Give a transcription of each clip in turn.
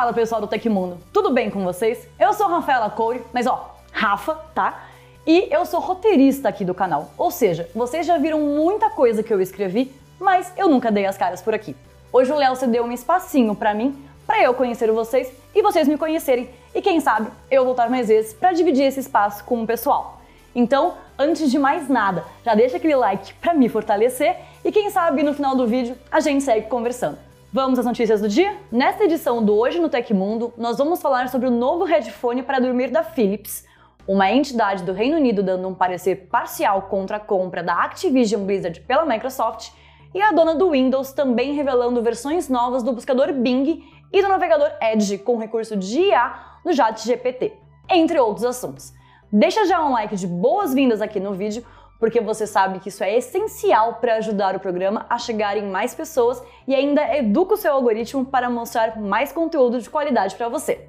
Fala pessoal do Tecmundo, tudo bem com vocês? Eu sou Rafaela Coure, mas ó, Rafa, tá? E eu sou roteirista aqui do canal, ou seja, vocês já viram muita coisa que eu escrevi, mas eu nunca dei as caras por aqui. Hoje o Léo cedeu um espacinho para mim, para eu conhecer vocês e vocês me conhecerem, e quem sabe eu voltar mais vezes para dividir esse espaço com o pessoal. Então, antes de mais nada, já deixa aquele like para me fortalecer e quem sabe no final do vídeo a gente segue conversando. Vamos às notícias do dia? Nesta edição do Hoje no Tecmundo, nós vamos falar sobre o novo headphone para dormir da Philips, uma entidade do Reino Unido dando um parecer parcial contra a compra da Activision Blizzard pela Microsoft, e a dona do Windows também revelando versões novas do buscador Bing e do navegador Edge com recurso de IA no GPT, entre outros assuntos. Deixa já um like de boas-vindas aqui no vídeo, porque você sabe que isso é essencial para ajudar o programa a chegar em mais pessoas e ainda educa o seu algoritmo para mostrar mais conteúdo de qualidade para você.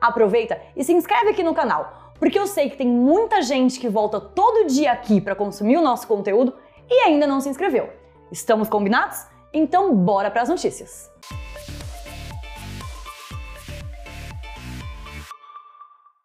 Aproveita e se inscreve aqui no canal, porque eu sei que tem muita gente que volta todo dia aqui para consumir o nosso conteúdo e ainda não se inscreveu. Estamos combinados? Então bora para as notícias.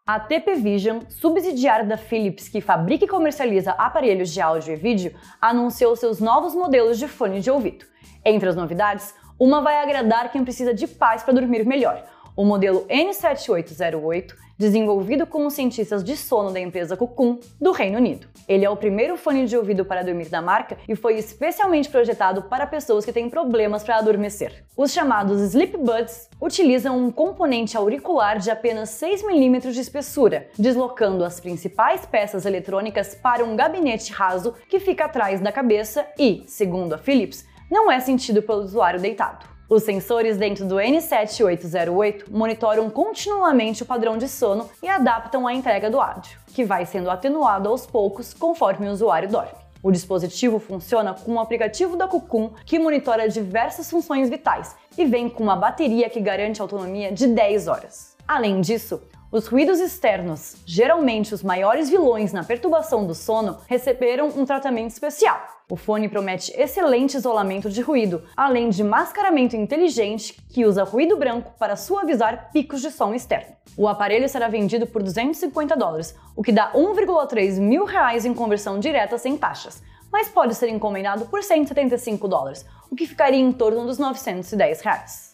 A TP Vision, subsidiária da Philips que fabrica e comercializa aparelhos de áudio e vídeo, anunciou seus novos modelos de fone de ouvido. Entre as novidades, uma vai agradar quem precisa de paz para dormir melhor, o modelo N7808, desenvolvido com os cientistas de sono da empresa Cocoon do Reino Unido. Ele é o primeiro fone de ouvido para dormir da marca e foi especialmente projetado para pessoas que têm problemas para adormecer. Os chamados Sleep Buds utilizam um componente auricular de apenas 6 mm de espessura, deslocando as principais peças eletrônicas para um gabinete raso que fica atrás da cabeça e, segundo a Philips, não é sentido pelo usuário deitado. Os sensores dentro do N7808 monitoram continuamente o padrão de sono e adaptam a entrega do áudio, que vai sendo atenuado aos poucos conforme o usuário dorme. O dispositivo funciona com um aplicativo da Cocoon que monitora diversas funções vitais e vem com uma bateria que garante autonomia de 10 horas. Além disso, os ruídos externos, geralmente os maiores vilões na perturbação do sono, receberam um tratamento especial. O fone promete excelente isolamento de ruído, além de mascaramento inteligente que usa ruído branco para suavizar picos de som externo. O aparelho será vendido por 250 dólares, o que dá 1,3 mil reais em conversão direta sem taxas, mas pode ser encomendado por 175 dólares, o que ficaria em torno dos 910 reais.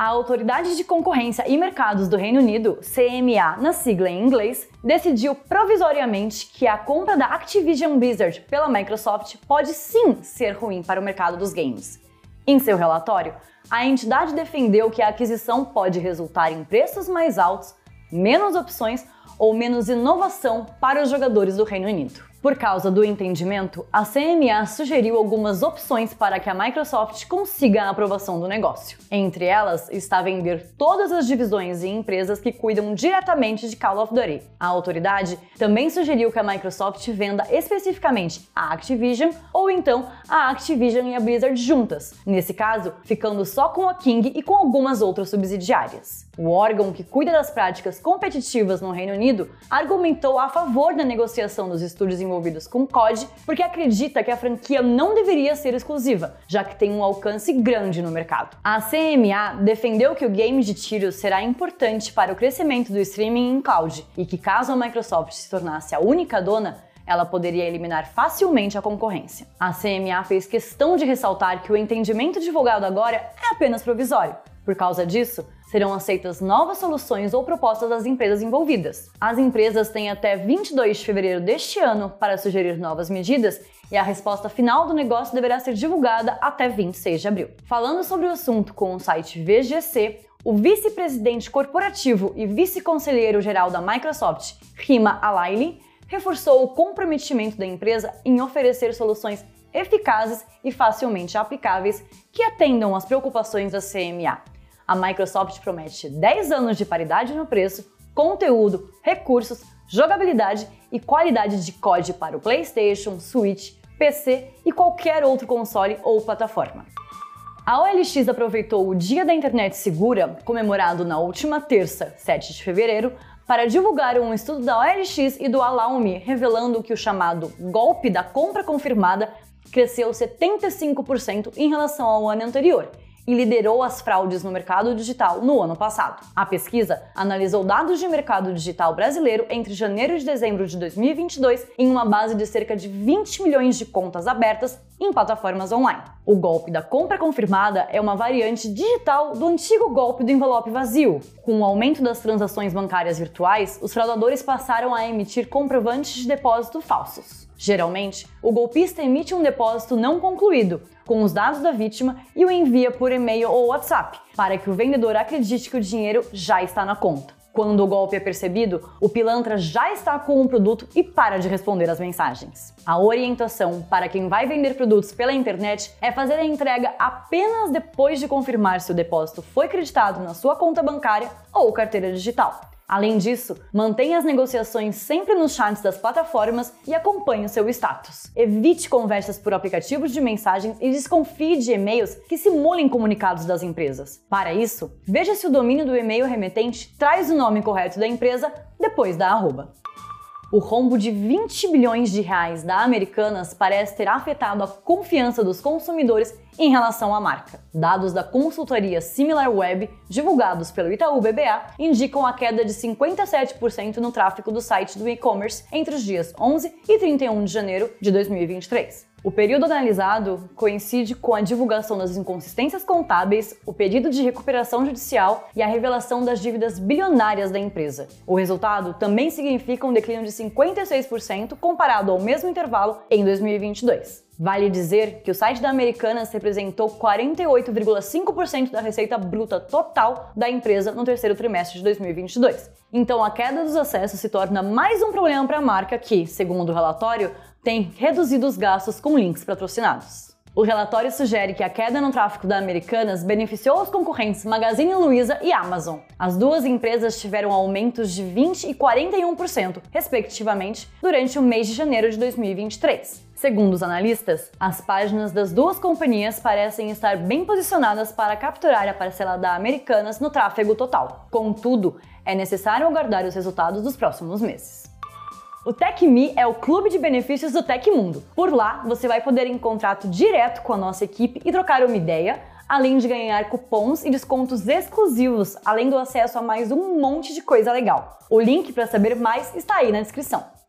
A Autoridade de Concorrência e Mercados do Reino Unido, CMA na sigla em inglês, decidiu provisoriamente que a compra da Activision Blizzard pela Microsoft pode sim ser ruim para o mercado dos games. Em seu relatório, a entidade defendeu que a aquisição pode resultar em preços mais altos, menos opções ou menos inovação para os jogadores do Reino Unido. Por causa do entendimento, a CMA sugeriu algumas opções para que a Microsoft consiga a aprovação do negócio. Entre elas está vender todas as divisões e empresas que cuidam diretamente de Call of Duty. A autoridade também sugeriu que a Microsoft venda especificamente a Activision ou então a Activision e a Blizzard juntas, nesse caso, ficando só com a King e com algumas outras subsidiárias. O órgão que cuida das práticas competitivas no Reino Unido argumentou a favor da negociação dos estúdios envolvidos com COD porque acredita que a franquia não deveria ser exclusiva, já que tem um alcance grande no mercado. A CMA defendeu que o game de tiros será importante para o crescimento do streaming em cloud e que caso a Microsoft se tornasse a única dona, ela poderia eliminar facilmente a concorrência. A CMA fez questão de ressaltar que o entendimento divulgado agora é apenas provisório. Por causa disso, serão aceitas novas soluções ou propostas das empresas envolvidas. As empresas têm até 22 de fevereiro deste ano para sugerir novas medidas e a resposta final do negócio deverá ser divulgada até 26 de abril. Falando sobre o assunto com o site VGC, o vice-presidente corporativo e vice-conselheiro geral da Microsoft, Rima Alaili, reforçou o comprometimento da empresa em oferecer soluções eficazes e facilmente aplicáveis que atendam às preocupações da CMA a Microsoft promete 10 anos de paridade no preço, conteúdo, recursos, jogabilidade e qualidade de código para o PlayStation, Switch, PC e qualquer outro console ou plataforma. A OLX aproveitou o Dia da Internet Segura, comemorado na última terça, 7 de fevereiro, para divulgar um estudo da OLX e do Alaume, revelando que o chamado golpe da compra confirmada cresceu 75% em relação ao ano anterior e liderou as fraudes no mercado digital no ano passado. A pesquisa analisou dados de mercado digital brasileiro entre janeiro e dezembro de 2022 em uma base de cerca de 20 milhões de contas abertas em plataformas online. O golpe da compra confirmada é uma variante digital do antigo golpe do envelope vazio. Com o aumento das transações bancárias virtuais, os fraudadores passaram a emitir comprovantes de depósito falsos. Geralmente, o golpista emite um depósito não concluído, com os dados da vítima e o envia por e-mail ou WhatsApp, para que o vendedor acredite que o dinheiro já está na conta. Quando o golpe é percebido, o pilantra já está com o produto e para de responder às mensagens. A orientação para quem vai vender produtos pela internet é fazer a entrega apenas depois de confirmar se o depósito foi creditado na sua conta bancária ou carteira digital. Além disso, mantenha as negociações sempre nos chats das plataformas e acompanhe o seu status. Evite conversas por aplicativos de mensagens e desconfie de e-mails que simulem comunicados das empresas. Para isso, veja se o domínio do e-mail remetente traz o nome correto da empresa depois da arroba. O rombo de 20 bilhões de reais da Americanas parece ter afetado a confiança dos consumidores em relação à marca. Dados da consultoria SimilarWeb, divulgados pelo Itaú BBA, indicam a queda de 57% no tráfego do site do e-commerce entre os dias 11 e 31 de janeiro de 2023. O período analisado coincide com a divulgação das inconsistências contábeis, o pedido de recuperação judicial e a revelação das dívidas bilionárias da empresa. O resultado também significa um declínio de 56% comparado ao mesmo intervalo em 2022. Vale dizer que o site da Americanas representou 48,5% da receita bruta total da empresa no terceiro trimestre de 2022. Então a queda dos acessos se torna mais um problema para a marca que, segundo o relatório, tem reduzido os gastos com links patrocinados. O relatório sugere que a queda no tráfego da Americanas beneficiou os concorrentes Magazine Luiza e Amazon. As duas empresas tiveram aumentos de 20% e 41%, respectivamente, durante o mês de janeiro de 2023. Segundo os analistas, as páginas das duas companhias parecem estar bem posicionadas para capturar a parcela da Americanas no tráfego total. Contudo, é necessário aguardar os resultados dos próximos meses. O TecMe é o clube de benefícios do Tecmundo. Por lá, você vai poder em contato direto com a nossa equipe e trocar uma ideia, além de ganhar cupons e descontos exclusivos, além do acesso a mais um monte de coisa legal. O link para saber mais está aí na descrição.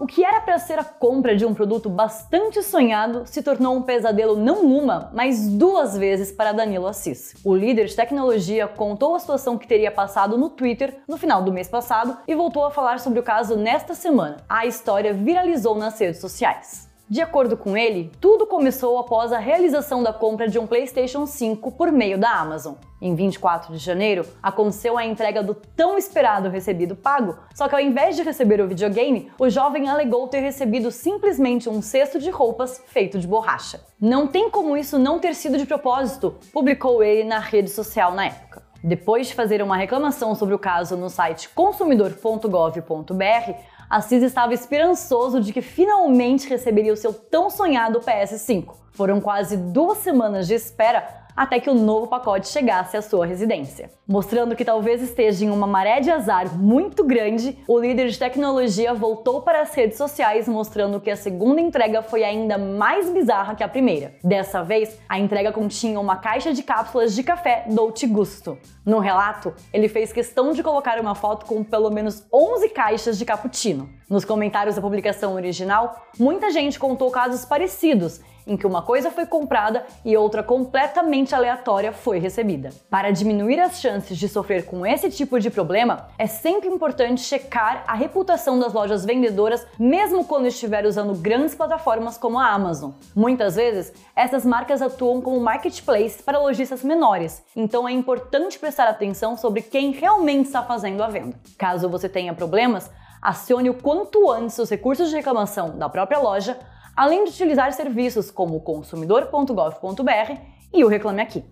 O que era para ser a compra de um produto bastante sonhado se tornou um pesadelo não uma, mas duas vezes para Danilo Assis. O líder de tecnologia contou a situação que teria passado no Twitter no final do mês passado e voltou a falar sobre o caso nesta semana. A história viralizou nas redes sociais. De acordo com ele, tudo começou após a realização da compra de um PlayStation 5 por meio da Amazon. Em 24 de janeiro, aconteceu a entrega do tão esperado recebido pago, só que ao invés de receber o videogame, o jovem alegou ter recebido simplesmente um cesto de roupas feito de borracha. Não tem como isso não ter sido de propósito, publicou ele na rede social na época. Depois de fazer uma reclamação sobre o caso no site consumidor.gov.br, Assis estava esperançoso de que finalmente receberia o seu tão sonhado PS5. Foram quase duas semanas de espera até que o novo pacote chegasse à sua residência. Mostrando que talvez esteja em uma maré de azar muito grande, o líder de tecnologia voltou para as redes sociais mostrando que a segunda entrega foi ainda mais bizarra que a primeira. Dessa vez, a entrega continha uma caixa de cápsulas de café Dolce Gusto. No relato, ele fez questão de colocar uma foto com pelo menos 11 caixas de cappuccino. Nos comentários da publicação original, muita gente contou casos parecidos em que uma coisa foi comprada e outra completamente aleatória foi recebida. Para diminuir as chances de sofrer com esse tipo de problema, é sempre importante checar a reputação das lojas vendedoras, mesmo quando estiver usando grandes plataformas como a Amazon. Muitas vezes, essas marcas atuam como marketplace para lojistas menores, então é importante prestar atenção sobre quem realmente está fazendo a venda. Caso você tenha problemas, acione o quanto antes os recursos de reclamação da própria loja além de utilizar serviços como consumidor.gov.br e o Reclame Aqui.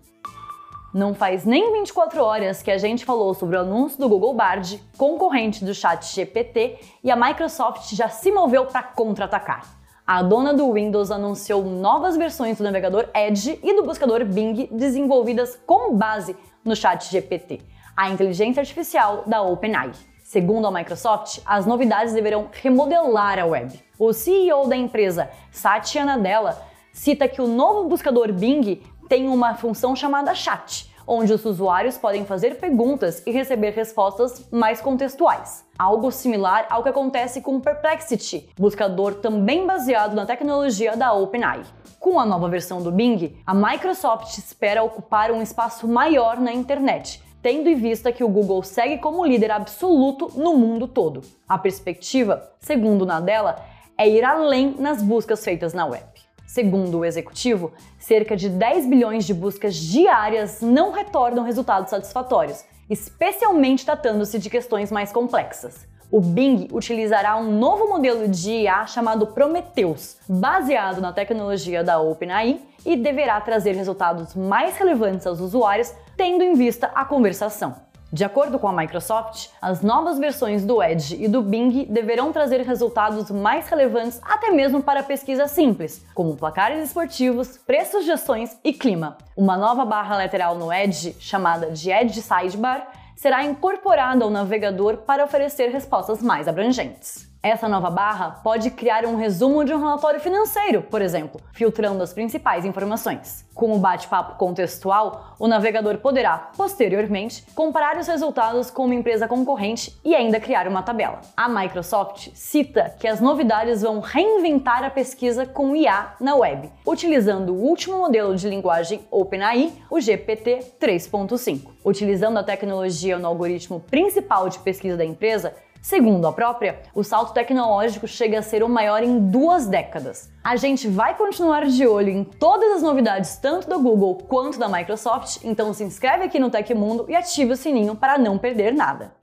Não faz nem 24 horas que a gente falou sobre o anúncio do Google Bard, concorrente do Chat GPT, e a Microsoft já se moveu para contra-atacar. A dona do Windows anunciou novas versões do navegador Edge e do buscador Bing desenvolvidas com base no Chat GPT, a inteligência artificial da OpenAI. Segundo a Microsoft, as novidades deverão remodelar a web. O CEO da empresa, Satya Nadella, cita que o novo buscador Bing tem uma função chamada chat, onde os usuários podem fazer perguntas e receber respostas mais contextuais. Algo similar ao que acontece com o Perplexity, buscador também baseado na tecnologia da OpenAI. Com a nova versão do Bing, a Microsoft espera ocupar um espaço maior na internet, tendo em vista que o Google segue como líder absoluto no mundo todo. A perspectiva, segundo Nadella, é ir além nas buscas feitas na web. Segundo o executivo, cerca de 10 bilhões de buscas diárias não retornam resultados satisfatórios, especialmente tratando-se de questões mais complexas. O Bing utilizará um novo modelo de IA chamado Prometheus, baseado na tecnologia da OpenAI e deverá trazer resultados mais relevantes aos usuários, tendo em vista a conversação. De acordo com a Microsoft, as novas versões do Edge e do Bing deverão trazer resultados mais relevantes até mesmo para pesquisas simples, como placares esportivos, preços de ações e clima. Uma nova barra lateral no Edge, chamada de Edge Sidebar, será incorporada ao navegador para oferecer respostas mais abrangentes. Essa nova barra pode criar um resumo de um relatório financeiro, por exemplo, filtrando as principais informações. Com o bate-papo contextual, o navegador poderá, posteriormente, comparar os resultados com uma empresa concorrente e ainda criar uma tabela. A Microsoft cita que as novidades vão reinventar a pesquisa com IA na web, utilizando o último modelo de linguagem OpenAI, o GPT 3.5. Utilizando a tecnologia no algoritmo principal de pesquisa da empresa, Segundo a própria, o salto tecnológico chega a ser o maior em duas décadas. A gente vai continuar de olho em todas as novidades, tanto do Google quanto da Microsoft, então se inscreve aqui no Tecmundo e ative o sininho para não perder nada.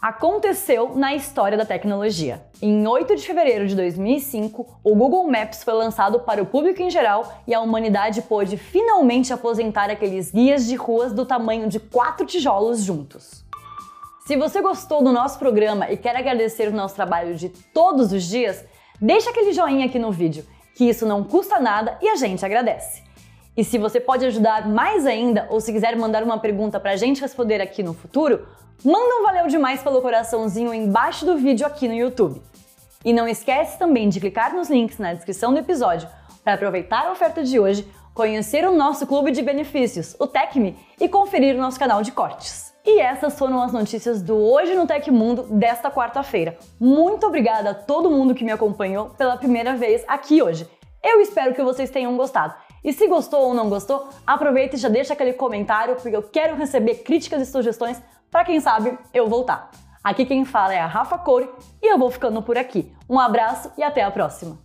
Aconteceu na história da tecnologia. Em 8 de fevereiro de 2005, o Google Maps foi lançado para o público em geral e a humanidade pôde finalmente aposentar aqueles guias de ruas do tamanho de quatro tijolos juntos. Se você gostou do nosso programa e quer agradecer o nosso trabalho de todos os dias, deixa aquele joinha aqui no vídeo, que isso não custa nada e a gente agradece. E se você pode ajudar mais ainda, ou se quiser mandar uma pergunta para a gente responder aqui no futuro, manda um valeu demais pelo coraçãozinho embaixo do vídeo aqui no YouTube. E não esquece também de clicar nos links na descrição do episódio para aproveitar a oferta de hoje, conhecer o nosso clube de benefícios, o TecMe, e conferir o nosso canal de cortes. E essas foram as notícias do Hoje no Tecmundo desta quarta-feira. Muito obrigada a todo mundo que me acompanhou pela primeira vez aqui hoje. Eu espero que vocês tenham gostado. E se gostou ou não gostou, aproveita e já deixa aquele comentário, porque eu quero receber críticas e sugestões para quem sabe eu voltar. Aqui quem fala é a Rafa Coure e eu vou ficando por aqui. Um abraço e até a próxima!